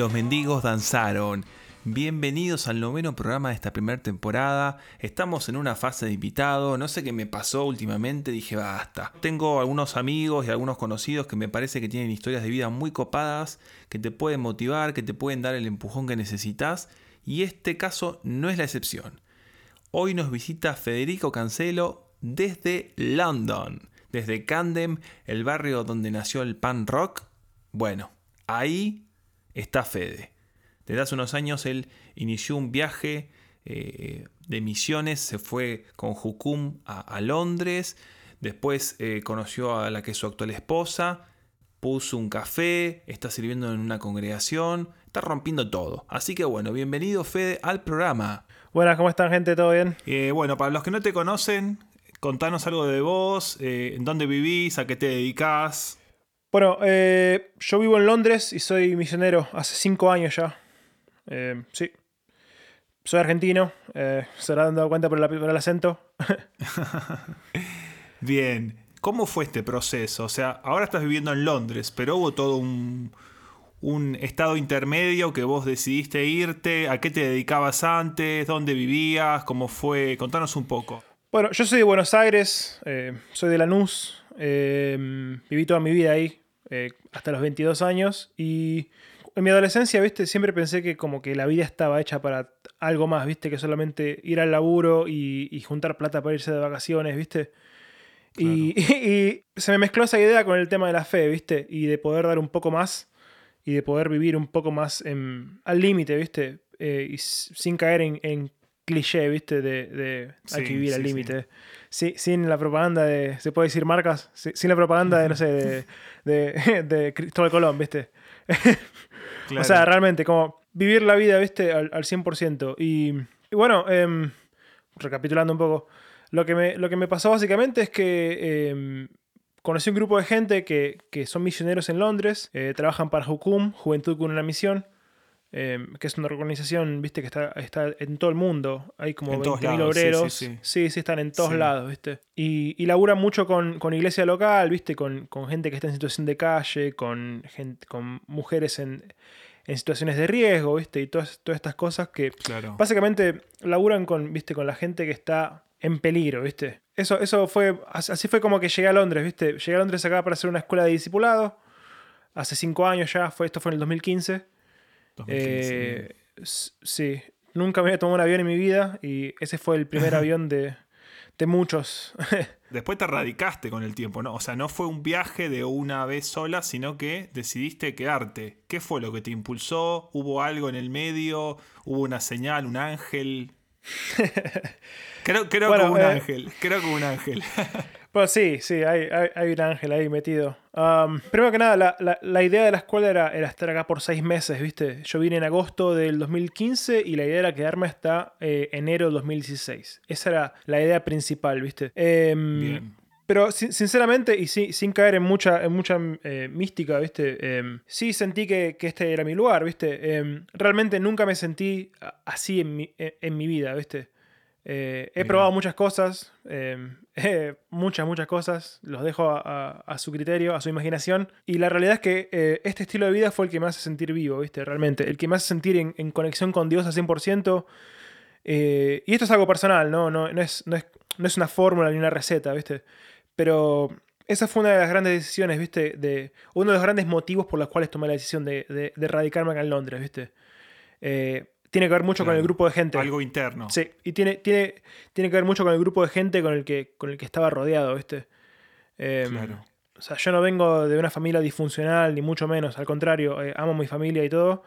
los mendigos danzaron. Bienvenidos al noveno programa de esta primera temporada. Estamos en una fase de invitado. No sé qué me pasó últimamente, dije basta. Tengo algunos amigos y algunos conocidos que me parece que tienen historias de vida muy copadas, que te pueden motivar, que te pueden dar el empujón que necesitas. Y este caso no es la excepción. Hoy nos visita Federico Cancelo desde London, desde Camden, el barrio donde nació el pan rock. Bueno, ahí está Fede. Desde hace unos años él inició un viaje eh, de misiones, se fue con Jukum a, Londres, después eh, conoció a la que es su actual esposa, puso un café, está sirviendo en una congregación, está rompiendo todo. Así que bueno, bienvenido Fede al programa. Buenas, ¿cómo están gente? ¿Todo bien? Eh, bueno, para los que no te conocen, contanos algo de vos, en dónde vivís, a qué te dedicás. Bueno, yo vivo en Londres y soy misionero hace cinco años ya. Eh, sí. Soy argentino, eh, se habrán dado cuenta por, el acento. Bien, ¿cómo fue este proceso? O sea, ahora estás viviendo en Londres, pero hubo todo un, un estado intermedio que vos decidiste irte. ¿A qué te dedicabas antes? ¿Dónde vivías? ¿Cómo fue? Contanos un poco. Bueno, yo soy de Buenos Aires, eh, soy de Lanús, eh, viví toda mi vida ahí, hasta los 22 años, y en mi adolescencia, viste, siempre pensé que como que la vida estaba hecha para algo más, viste, que solamente ir al laburo y, juntar plata para irse de vacaciones, viste. Y, se me mezcló esa idea con el tema de la fe, viste, y de poder dar un poco más y de poder vivir un poco más al límite, viste, eh, y sin caer en, cliché, viste, de, hay que vivir al límite. Sin la propaganda de, ¿se puede decir marcas? sin la propaganda de, no sé, de, de, de Cristóbal Colón, viste. O sea, realmente, como vivir la vida, viste, al, 100%. Y, bueno, em, recapitulando un poco, lo que, me, lo que me pasó básicamente es que em, conocí un grupo de gente que, son misioneros en Londres, eh, trabajan para Hukum, Juventud con una Misión. Em, que es una organización, viste, que está, está en todo el mundo. Hay como 20.000 obreros. Sí sí. sí están en todos lados, viste. Y, y laburan mucho con, con, iglesia local, viste, con, con, gente que está en situación de calle, con, gente, con mujeres en, en situaciones de riesgo, viste, y todas, todas estas cosas que básicamente laburan con, viste, con la gente que está en peligro, viste. Eso, eso fue, así fue como que llegué a Londres, viste. Llegué a Londres acá para hacer una escuela de discipulado. Hace cinco años ya, fue, esto fue en el 2015. Eh, sí, nunca me había tomado un avión en mi vida y ese fue el primer avión de, muchos. Después te radicaste con el tiempo, ¿no? O sea, no fue un viaje de una vez sola, sino que decidiste quedarte. ¿Qué fue lo que te impulsó? ¿Hubo algo en el medio? ¿Hubo una señal, un ángel? creo creo que un eh, ángel, creo que un ángel. Pues sí, sí, hay, hay, un ángel ahí metido. Um, primero que nada, la, idea de la escuela era, era, estar acá por seis meses, ¿viste? Yo vine en agosto del 2015 y la idea era quedarme hasta eh, enero del 2016. Esa era la idea principal, ¿viste? Em, Bien. Pero sinceramente, y sin caer en mucha, en mucha eh, mística, ¿viste? Em, sí sentí que, que, este era mi lugar, ¿viste? Em, realmente nunca me sentí así en mi, en mi vida, ¿viste? Eh, he probado muchas cosas, em, muchas, muchas cosas, los dejo a, su criterio, a su imaginación, y la realidad es que eh, este estilo de vida fue el que me hace sentir vivo, ¿viste? Realmente, el que me hace sentir en, conexión con Dios al 100%, eh, y esto es algo personal, ¿no? No, no, es, no, es, una fórmula ni una receta, ¿viste? Pero esa fue una de las grandes decisiones, ¿viste? De, uno de los grandes motivos por los cuales tomé la decisión de, de, radicarme acá en Londres, ¿viste? Tiene que ver mucho con el grupo de gente. Algo interno. Sí, y tiene, tiene, tiene que ver mucho con el grupo de gente con el que, con el que estaba rodeado, ¿viste? Em, claro. O sea, yo no vengo de una familia disfuncional, ni mucho menos, al contrario, eh, amo a mi familia y todo.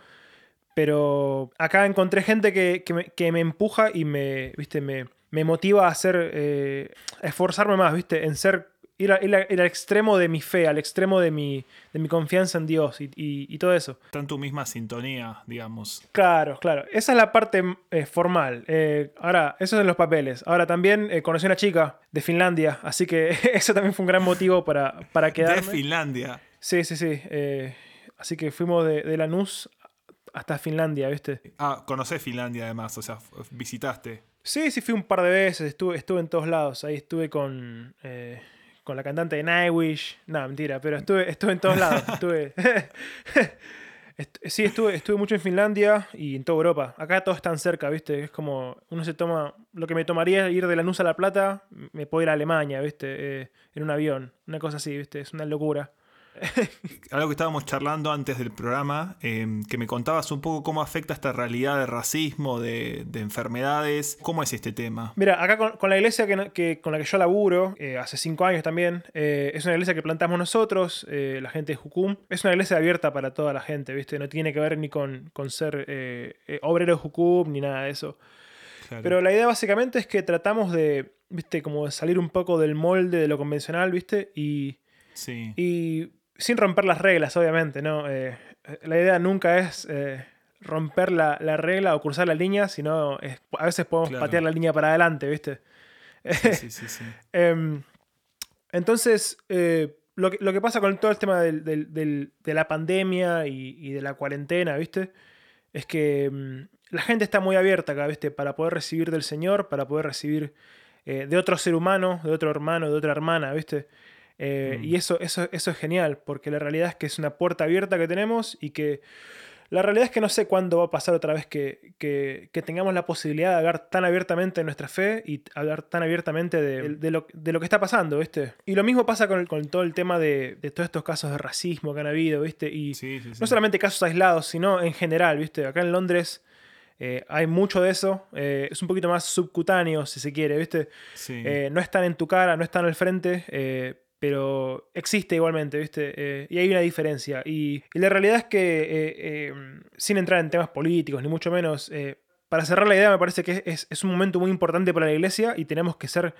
Pero acá encontré gente que, que, me, empuja y me, ¿viste? me, me motiva a hacer, eh, a esforzarme más, ¿viste? En ser ir, al extremo de mi fe, al extremo de mi, de mi confianza en Dios y, todo eso. Está en tu misma sintonía, digamos. Claro, claro. Esa es la parte eh, formal. Eh, ahora, eso es en los papeles. Ahora también eh, conocí a una chica de Finlandia, así que eso también fue un gran motivo para, para quedarme. De Finlandia. Sí, sí, sí. así que fuimos de, de Lanús hasta Finlandia, ¿viste? Ah, conocés Finlandia además, o sea, visitaste. Sí, sí, fui un par de veces, estuve, estuve en todos lados. Ahí estuve con, con la cantante de Nightwish. No, mentira, pero estuve, estuve en todos lados. estuve, Est- sí, estuve, estuve mucho en Finlandia y en toda Europa. Acá todo es tan cerca, ¿viste? Es como, uno se toma, lo que me tomaría ir de Lanús a La Plata, me puedo ir a Alemania, ¿viste? Eh, en un avión, una cosa así, ¿viste? Es una locura. Algo que estábamos charlando antes del programa, eh, que me contabas un poco cómo afecta esta realidad de racismo, de, de enfermedades. ¿Cómo es este tema? Mira, acá con, con la iglesia que, con la que yo laburo, eh, hace cinco años también, eh, es una iglesia que plantamos nosotros, eh, la gente de Jucum. Es una iglesia abierta para toda la gente, ¿viste? No tiene que ver ni con, con ser obrero de Jucum ni nada de eso. Claro. Pero la idea básicamente es que tratamos de, ¿viste? Como de salir un poco del molde de lo convencional, ¿viste? Y, sí. y sin romper las reglas, obviamente, ¿no? Eh, la idea nunca es eh, romper la, la regla o cruzar la línea, sino es- a veces podemos Claro. patear la línea para adelante, ¿viste? sí, sí, sí. Em, entonces, eh, lo, que, lo que pasa con todo el tema del- del- del- de la pandemia y, y de la cuarentena, ¿viste? Es que mm, la gente está muy abierta acá, ¿viste? Para poder recibir del Señor, para poder recibir eh, de otro ser humano, de otro hermano, de otra hermana, ¿viste? Eh, Mm. Y eso, eso, eso es genial, porque la realidad es que es una puerta abierta que tenemos y que la realidad es que no sé cuándo va a pasar otra vez que, que- que tengamos la posibilidad de hablar tan abiertamente nuestra fe y hablar tan abiertamente de, de lo, de lo que está pasando, ¿viste? Y lo mismo pasa con, el- con todo el tema de, de todos estos casos de racismo que han habido, ¿viste? Y Sí, sí, sí. no solamente casos aislados, sino en general, ¿viste? Acá en Londres eh, hay mucho de eso. eh, es un poquito más subcutáneo, si se quiere, ¿viste? Sí. Eh, no están en tu cara, no están al frente, pero existe igualmente, ¿viste? Eh, y hay una diferencia. Y, la realidad es que, eh, eh, sin entrar en temas políticos, ni mucho menos, para cerrar la idea, me parece que es un momento muy importante para la iglesia y tenemos que ser,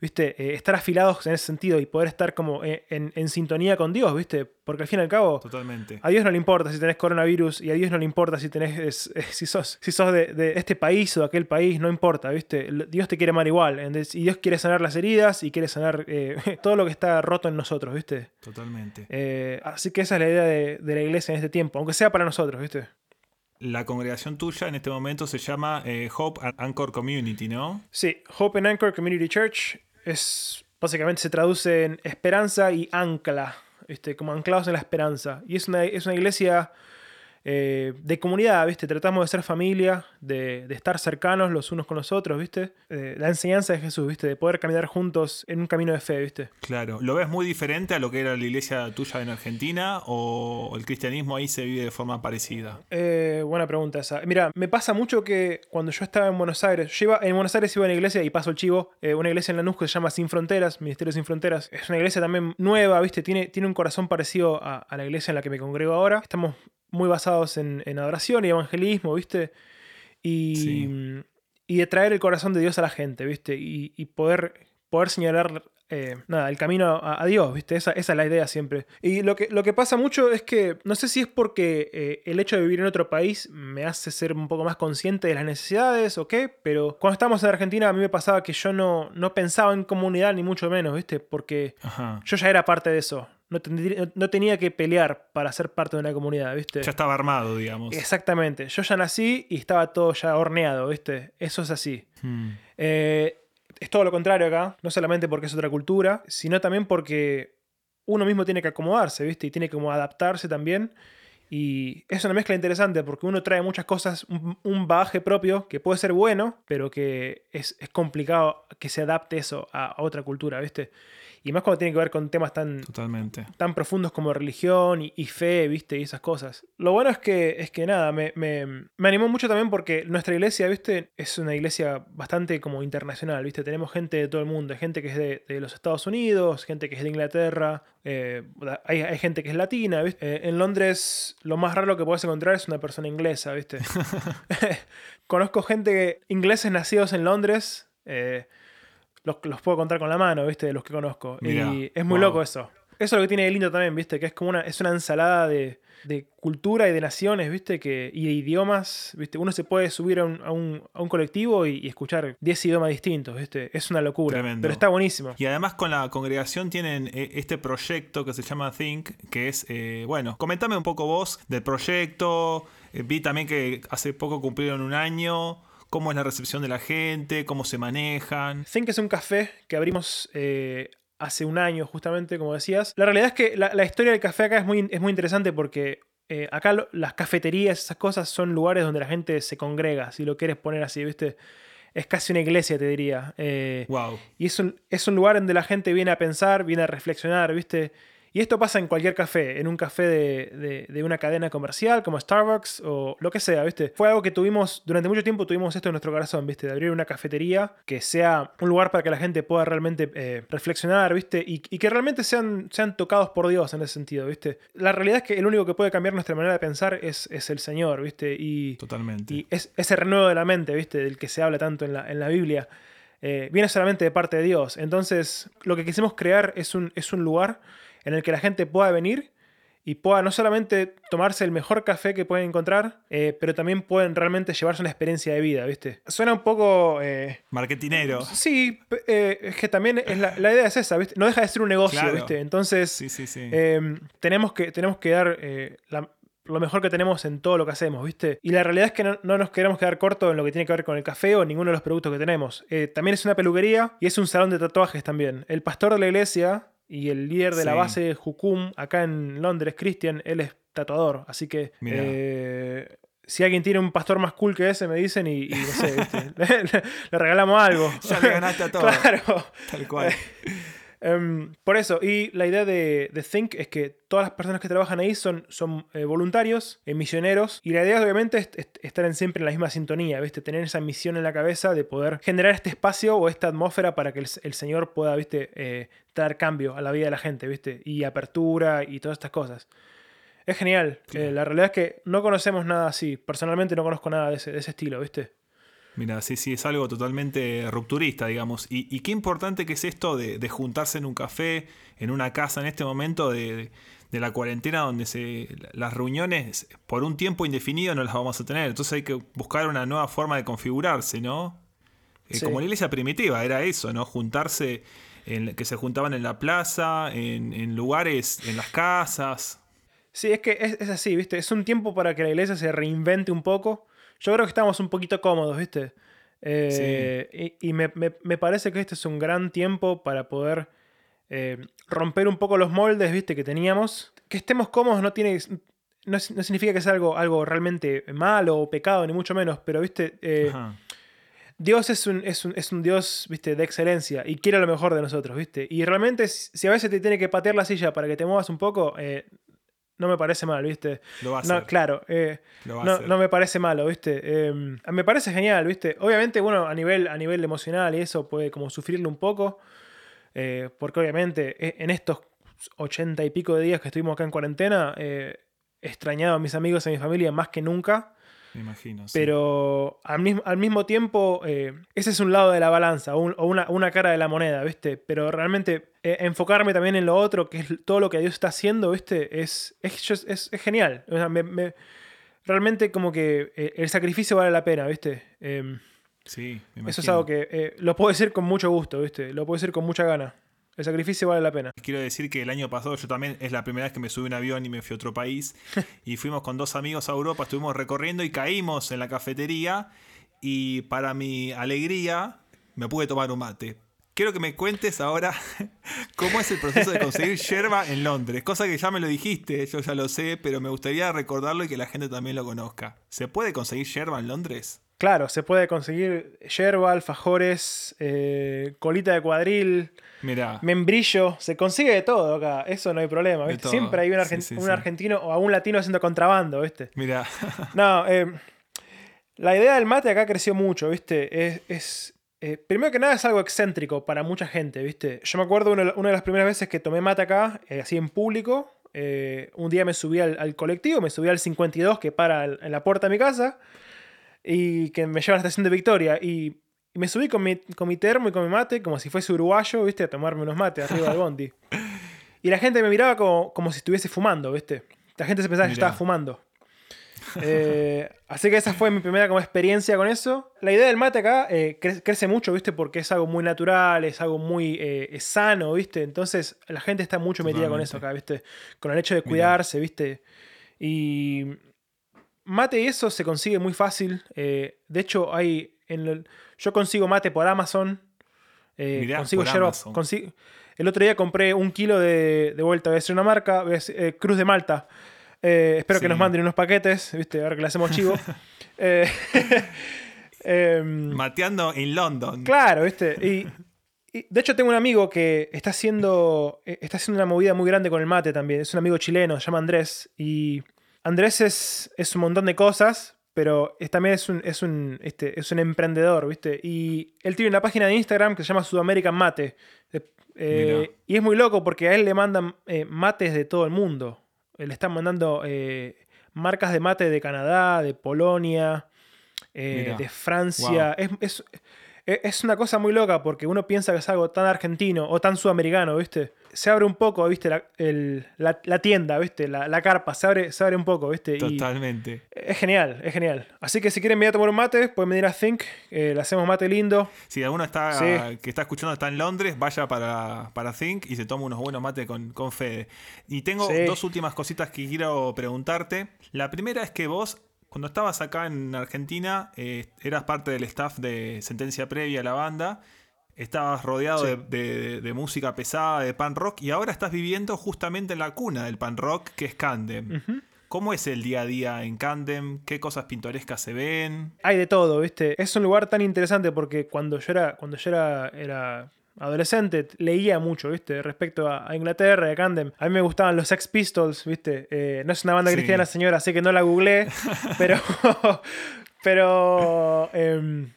¿viste? Eh, estar afilados en ese sentido y poder estar como eh, en, en sintonía con Dios, ¿viste? Porque al fin y al cabo, Totalmente. a Dios no le importa si tenés coronavirus y a Dios no le importa si tenés es- es- si sos, si sos de, de este país o de aquel país, no importa, ¿viste? Dios te quiere amar igual. ¿entendés? Y Dios quiere sanar las heridas y quiere sanar eh, todo lo que está roto en nosotros, ¿viste? Totalmente. Eh, así que esa es la idea de, de la iglesia en este tiempo, aunque sea para nosotros, ¿viste? La congregación tuya en este momento se llama eh, Hope and Anchor Community, ¿no? Sí, Hope and Anchor Community Church es básicamente se traduce en esperanza y ancla, ¿viste? Como anclados en la esperanza. Y es una, es una iglesia eh, de comunidad, ¿viste? Tratamos de ser familia, de, de estar cercanos los unos con los otros, ¿viste? Eh, la enseñanza de Jesús, ¿viste? De poder caminar juntos en un camino de fe, ¿viste? Claro. ¿Lo ves muy diferente a lo que era la iglesia tuya en Argentina o el cristianismo ahí se vive de forma parecida? Eh, buena pregunta esa. Mira, me pasa mucho que cuando yo estaba en Buenos Aires, yo iba, en Buenos Aires iba a una iglesia y paso el chivo, una iglesia en Lanús que se llama Sin Fronteras, Ministerio Sin Fronteras. Es una iglesia también nueva, ¿viste? Tiene, tiene un corazón parecido a, a la iglesia en la que me congrego ahora. Estamos muy basados en, en adoración y evangelismo, ¿viste? Y, Sí. y de traer el corazón de Dios a la gente, ¿viste? Y, y poder, poder señalar eh, nada, el camino a, a Dios, ¿viste? Esa, esa es la idea siempre. Y lo que, lo que pasa mucho es que, no sé si es porque eh, el hecho de vivir en otro país me hace ser un poco más consciente de las necesidades o qué, pero cuando estábamos en Argentina a mí me pasaba que yo no, no pensaba en comunidad ni mucho menos, ¿viste? Porque Ajá. yo ya era parte de eso. No, tendría- no tenía que pelear para ser parte de una comunidad, ¿viste? Ya estaba armado, digamos. Exactamente. Yo ya nací y estaba todo ya horneado, ¿viste? Eso es así. Hmm. Eh, es todo lo contrario acá, no solamente porque es otra cultura, sino también porque uno mismo tiene que acomodarse, ¿viste? Y tiene que como adaptarse también. Y es una mezcla interesante porque uno trae muchas cosas, un, un bagaje propio que puede ser bueno, pero que es, es complicado que se adapte eso a, a otra cultura, ¿viste? Y más cuando tiene que ver con temas tan, Totalmente. tan profundos como religión y, y fe, ¿viste? Y esas cosas. Lo bueno es que, es que nada, me, me, me animó mucho también porque nuestra iglesia, ¿viste? Es una iglesia bastante como internacional, ¿viste? Tenemos gente de todo el mundo, hay gente que es de, de los Estados Unidos, gente que es de Inglaterra, eh, hay, hay gente que es latina, ¿viste? Eh, en Londres lo más raro que puedes encontrar es una persona inglesa, ¿viste? Conozco gente, ingleses nacidos en Londres, eh, los, los puedo contar con la mano, ¿viste? De los que conozco. Mirá, y es muy wow. loco eso. Eso es lo que tiene de lindo también, ¿viste? Que es como una, es una ensalada de, de cultura y de naciones, ¿viste? Que, y de idiomas, ¿viste? Uno se puede subir a un, a un, a un colectivo y, y escuchar 10 idiomas distintos, ¿viste? Es una locura. Tremendo. Pero está buenísimo. Y además con la congregación tienen eh, este proyecto que se llama Think, que es, eh, bueno, comentame un poco vos del proyecto. Eh, vi también que hace poco cumplieron un año. ¿Cómo es la recepción de la gente? ¿Cómo se manejan? Think es un café que abrimos eh, hace un año, justamente, como decías. La realidad es que la, la historia del café acá es muy, es muy interesante porque eh, acá lo- las cafeterías, esas cosas son lugares donde la gente se congrega, si lo quieres poner así, ¿viste? Es casi una iglesia, te diría. Eh, Wow. y es un, es un lugar donde la gente viene a pensar, viene a reflexionar, ¿viste? Y esto pasa en cualquier café, en un café de, de- de una cadena comercial como Starbucks o lo que sea, ¿viste? Fue algo que tuvimos, durante mucho tiempo tuvimos esto en nuestro corazón, ¿viste? De abrir una cafetería que sea un lugar para que la gente pueda realmente eh, reflexionar, ¿viste? Y, y que realmente sean, sean tocados por Dios en ese sentido, ¿viste? La realidad es que el único que puede cambiar nuestra manera de pensar es, es el Señor, ¿viste? Y, Totalmente. y es, ese renuevo de la mente, ¿viste? Del que se habla tanto en la, en la Biblia, eh, viene solamente de parte de Dios. Entonces, lo que quisimos crear es un, es un lugar en el que la gente pueda venir y pueda no solamente tomarse el mejor café que pueden encontrar, eh, pero también pueden realmente llevarse una experiencia de vida, ¿viste? Suena un poco... eh, Marketinero. sí, eh, es que también es la, la idea es esa, ¿viste? No deja de ser un negocio, Claro. ¿viste? Entonces... Sí, sí, sí. Eh, tenemos, que, tenemos que dar eh, la- lo mejor que tenemos en todo lo que hacemos, ¿viste? Y la realidad es que no, no nos queremos quedar cortos en lo que tiene que ver con el café o ninguno de los productos que tenemos. Eh, también es una peluquería y es un salón de tatuajes también. El pastor de la iglesia y el líder de la base Jukum acá en Londres, Christian, él es tatuador. Así que eh, si alguien tiene un pastor más cool que ese, me dicen y, y no sé, ¿viste? le, le regalamos algo. Ya le ganaste a todo. claro. Tal cual. Em, por eso, y la idea de, de Think es que todas las personas que trabajan ahí son, son eh, voluntarios, eh, misioneros, y la idea obviamente es, es estar en siempre en la misma sintonía, ¿viste? Tener esa misión en la cabeza de poder generar este espacio o esta atmósfera para que el, el Señor pueda, ¿viste? Eh, traer cambio a la vida de la gente, ¿viste? Y apertura y todas estas cosas. Es genial. Claro. Eh, la realidad es que no conocemos nada así. Personalmente no conozco nada de ese, de ese estilo, ¿viste? Mira, sí, sí, es algo totalmente rupturista, digamos. Y, y qué importante que es esto de, de juntarse en un café, en una casa, en este momento de, de la cuarentena, donde se, las reuniones por un tiempo indefinido no las vamos a tener. Entonces hay que buscar una nueva forma de configurarse, ¿no? Eh, Sí. Como la iglesia primitiva, era eso, ¿no? Juntarse, en, que se juntaban en la plaza, en, en lugares, en las casas. Sí, es que es, es así, ¿viste? Es un tiempo para que la iglesia se reinvente un poco. Yo creo que estamos un poquito cómodos, ¿viste? Eh, Y, y me, me- me parece que este es un gran tiempo para poder eh, romper un poco los moldes, ¿viste? Que teníamos. Que estemos cómodos no tiene... No, no significa que sea algo, algo realmente malo o pecado, ni mucho menos, pero, ¿viste? Eh. Dios es un, es, un, es un Dios, viste, de excelencia y quiere lo mejor de nosotros, viste. Y realmente, si si a veces te tiene que patear la silla para que te muevas un poco, eh, no me parece mal, viste. Lo va a No, hacer. claro, eh, Lo va a no, no me parece malo, viste. Eh, me parece genial, viste. Obviamente, bueno, a nivel, a nivel emocional y eso puede como sufrirlo un poco, eh, porque obviamente eh, en estos ochenta y pico de días que estuvimos acá en cuarentena, he extrañado a mis amigos y a mi familia más que nunca. Me imagino. sí. Pero al mismo, al mismo tiempo, eh, ese es un lado de la balanza, un- o una, una cara de la moneda, ¿viste? Pero realmente eh, enfocarme también en lo otro, que es todo lo que Dios está haciendo, ¿viste? Es, es, es- es genial. O sea, me- me- realmente como que eh, el sacrificio vale la pena, ¿viste? Em, Sí, me eso es imagino. algo que lo puedo decir con mucho gusto, ¿viste? Lo puedo decir con mucha gana. El sacrificio vale la pena. Quiero decir que el año pasado yo también es la primera vez que me subí a un avión y me fui a otro país. y fuimos con dos amigos a Europa, estuvimos recorriendo y caímos en la cafetería. Y para mi alegría, me pude tomar un mate. Quiero que me cuentes ahora cómo es el proceso de conseguir yerba en Londres. Cosa que ya me lo dijiste, yo ya lo sé, pero me gustaría recordarlo y que la gente también lo conozca. ¿Se puede conseguir yerba en Londres? Claro, se puede conseguir yerba, alfajores, eh, colita de cuadril, membrillo, se consigue de todo acá, eso no hay problema, ¿viste? Siempre hay un, sí, argen- sí, un sí. argentino o un latino haciendo contrabando, ¿viste? mira. No, eh, la idea del mate acá creció mucho, ¿viste? Es, es, eh, primero que nada es algo excéntrico para mucha gente, ¿viste? Yo me acuerdo una, una de las primeras veces que tomé mate acá, así en público, un día me subí al, al colectivo, me subí al 52 que para en la puerta de mi casa y que me lleva a la estación de Victoria y, me subí con mi, con mi termo y con mi mate como si fuese uruguayo, ¿viste? A tomarme unos mates arriba del bondi. Y la gente me miraba como, como si estuviese fumando, ¿viste? La gente se pensaba que yo Mirá. estaba fumando. Eh, así que esa fue mi primera como experiencia con eso. La idea del mate acá eh, cre- crece mucho, ¿viste? Porque es algo muy natural, es algo muy eh, es sano, ¿viste? Entonces la gente está mucho metida con eso acá, ¿viste? Con el hecho de Mirá. cuidarse, ¿viste? Y mate y eso se consigue muy fácil. eh, de hecho, hay en el- yo consigo mate por Amazon. eh, Mirá, consigo por yerba- Amazon. consi- el otro día compré un kilo de, de vuelta, voy a decir una marca, voy a decir, eh, Cruz de Malta. Espero que nos manden unos paquetes, ¿viste? Ahora que le hacemos chivo. Em, Mateando en London. Claro, ¿viste? Y, de hecho tengo un amigo que está haciendo, está haciendo una movida muy grande con el mate también. Es un amigo chileno, se llama Andrés. Y Andrés es, es un montón de cosas, pero es- también es un, es, un, este, es un emprendedor, ¿viste? Y él tiene una página de Instagram que se llama Sudamerican Mate. Eh, y es muy loco porque a él le mandan eh, mates de todo el mundo. Eh, Le están mandando eh, marcas de mate de Canadá, de Polonia, de Francia. Es, es- es una cosa muy loca porque uno piensa que es algo tan argentino o tan sudamericano, ¿viste? Se abre un poco, ¿viste? La, el- la- la tienda, ¿viste? La, la carpa, se abre, se abre un poco, ¿viste? Y Totalmente. es genial, es genial. Así que si quieren venir a tomar un mate, pueden venir a Think, eh, le hacemos mate lindo. Si alguno está, Sí. que está escuchando está en Londres, vaya para, para Think y se toma unos buenos mates con, con Fede. Y tengo Sí. dos últimas cositas que quiero preguntarte. La primera es que vos, cuando estabas acá en Argentina, eh, eras parte del staff de Sentencia Previa a la banda. Estabas rodeado Sí. de, de- de música pesada, de pan rock, y ahora estás viviendo justamente en la cuna del pan rock, que es Candem. ¿Cómo es el día a día en Candem? ¿Qué cosas pintorescas se ven? Hay de todo, ¿viste? Es un lugar tan interesante porque cuando yo era, cuando yo era, era adolescente leía mucho, ¿viste? Respecto a, Inglaterra y a Camden. A mí me gustaban los Sex Pistols, ¿viste? Eh, no es una banda Sí. cristiana, señora, así que no la googleé. pero. pero. em,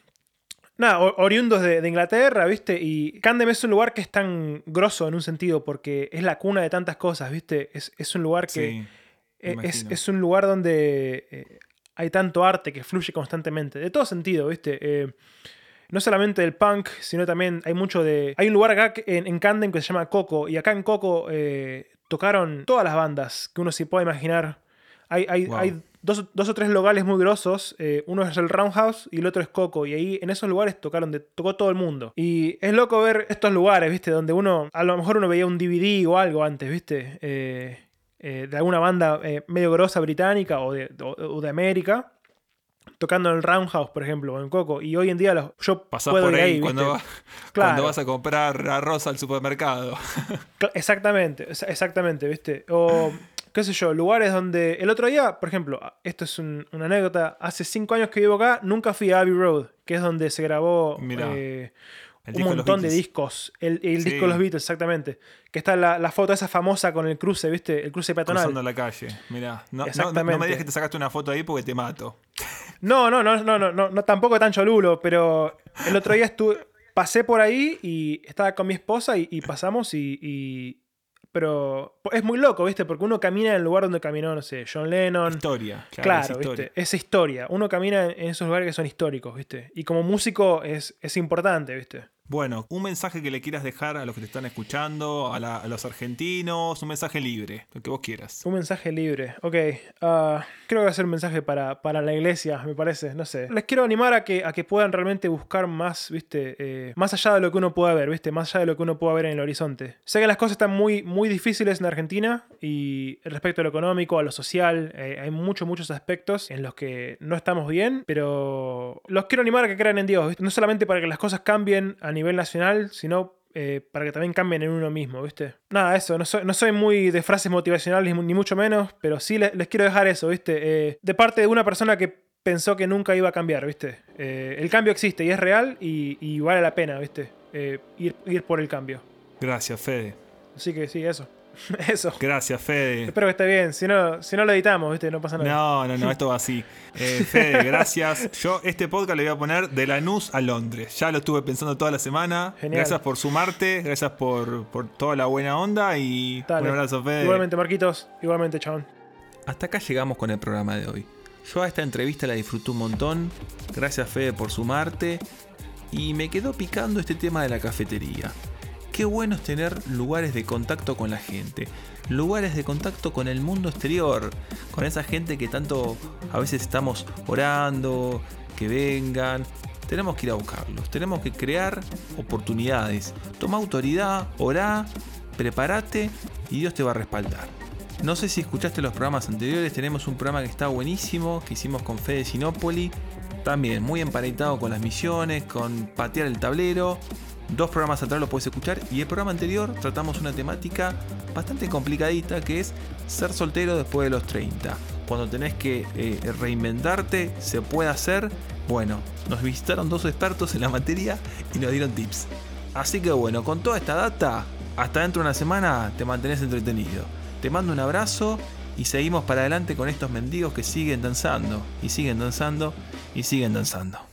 Nada, oriundos de, de Inglaterra, ¿viste? Y Camden es un lugar que es tan grosso en un sentido porque es la cuna de tantas cosas, ¿viste? Es, es un lugar que. Sí, Eh, Es, es un lugar donde eh, hay tanto arte que fluye constantemente, de todo sentido, ¿viste? Eh, no solamente del punk, sino también hay mucho de... Hay un lugar acá en, en Camden que se llama Coco, y acá en Coco eh, tocaron todas las bandas que uno se pueda imaginar. Hay, hay, Wow. hay dos, dos o tres locales muy grosos, eh, uno es el Roundhouse y el otro es Coco, y ahí en esos lugares tocaron de, tocó todo el mundo. Y es loco ver estos lugares, ¿viste? Donde uno, a lo mejor uno veía un DVD o algo antes, ¿viste? Eh, eh, de alguna banda eh, medio grosa británica o de, o- o de América, tocando en el Roundhouse, por ejemplo, o en Coco. Y hoy en día los, yo Pasás puedo por ir ahí, ahí, cuando, va- Claro. cuando vas a comprar arroz al supermercado. Exactamente, exa- exactamente, ¿viste? O, qué sé yo, lugares donde... El otro día, por ejemplo, esto es un- una anécdota, hace cinco años que vivo acá, nunca fui a Abbey Road, que es donde se grabó eh, un de montón de discos. El, el Sí. disco de los Beatles, exactamente. Que está la, la foto esa famosa con el cruce, ¿viste? El cruce peatonal. Cruzando la calle. Mirá, no, no- no, Exactamente. me digas que te sacaste una foto ahí porque te mato. No, no, no, no, no, no, tampoco tan cholulo, pero el otro día estuve, pasé por ahí y estaba con mi esposa y, y pasamos y, y- Pero es muy loco, ¿viste? Porque uno camina en el lugar donde caminó, no sé, John Lennon. Historia. Claro, Claro, es historia. ¿viste? Es historia. Uno camina en esos lugares que son históricos, ¿viste? Y como músico es, es importante, ¿viste? Bueno, un mensaje que le quieras dejar a los que te están escuchando, a, los argentinos, un mensaje libre, lo que vos quieras. Un mensaje libre. Ok. ah, creo que va a ser un mensaje para, para la iglesia, me parece. No sé. Les quiero animar a que, a que puedan realmente buscar más, ¿viste? Eh, más allá de lo que uno pueda ver, ¿viste? Más allá de lo que uno pueda ver en el horizonte. Sé que las cosas están muy, muy difíciles en Argentina y respecto a lo económico, a lo social, eh, hay muchos, muchos aspectos en los que no estamos bien, pero los quiero animar a que crean en Dios, ¿viste? No solamente para que las cosas cambien a nivel nacional, sino eh, para que también cambien en uno mismo, ¿viste? Nada, eso, no soy, no soy muy de frases motivacionales ni, mucho menos, pero sí les, les quiero dejar eso, ¿viste? Eh, de parte de una persona que pensó que nunca iba a cambiar, ¿viste? Eh, el cambio existe y es real y, y vale la pena, ¿viste? Ir, ir por el cambio. Gracias, Fede. Así que sí, eso. eso. Gracias, Fede. Espero que esté bien, si no, si no lo editamos, ¿viste? No pasa nada. No, no, no, esto va así. Eh, Fede, gracias. Yo este podcast le voy a poner de Lanús a Londres. Ya lo estuve pensando toda la semana. Genial. Gracias por sumarte, gracias por, por toda la buena onda y Dale. un abrazo, Fede. Igualmente, Marquitos, igualmente, chabón. Hasta acá llegamos con el programa de hoy. Yo a esta entrevista la disfruté un montón. Gracias Fede por sumarte. Y me quedó picando este tema de la cafetería. Qué bueno es tener lugares de contacto con la gente. Lugares de contacto con el mundo exterior. Con esa gente que tanto a veces estamos orando, que vengan. Tenemos que ir a buscarlos. Tenemos que crear oportunidades. Toma autoridad, orá, prepárate y Dios te va a respaldar. No sé si escuchaste los programas anteriores, tenemos un programa que está buenísimo, que hicimos con Fede Sinopoli. También muy emparentado con las misiones, con patear el tablero. Dos programas atrás lo puedes escuchar y el programa anterior tratamos una temática bastante complicadita que es ser soltero después de los 30. Cuando tenés que eh, reinventarte, se puede hacer. Bueno, nos visitaron dos expertos en la materia y nos dieron tips. Así que bueno, con toda esta data, hasta dentro de una semana te mantenés entretenido. Te mando un abrazo y seguimos para adelante con estos mendigos que siguen danzando y siguen danzando y siguen danzando.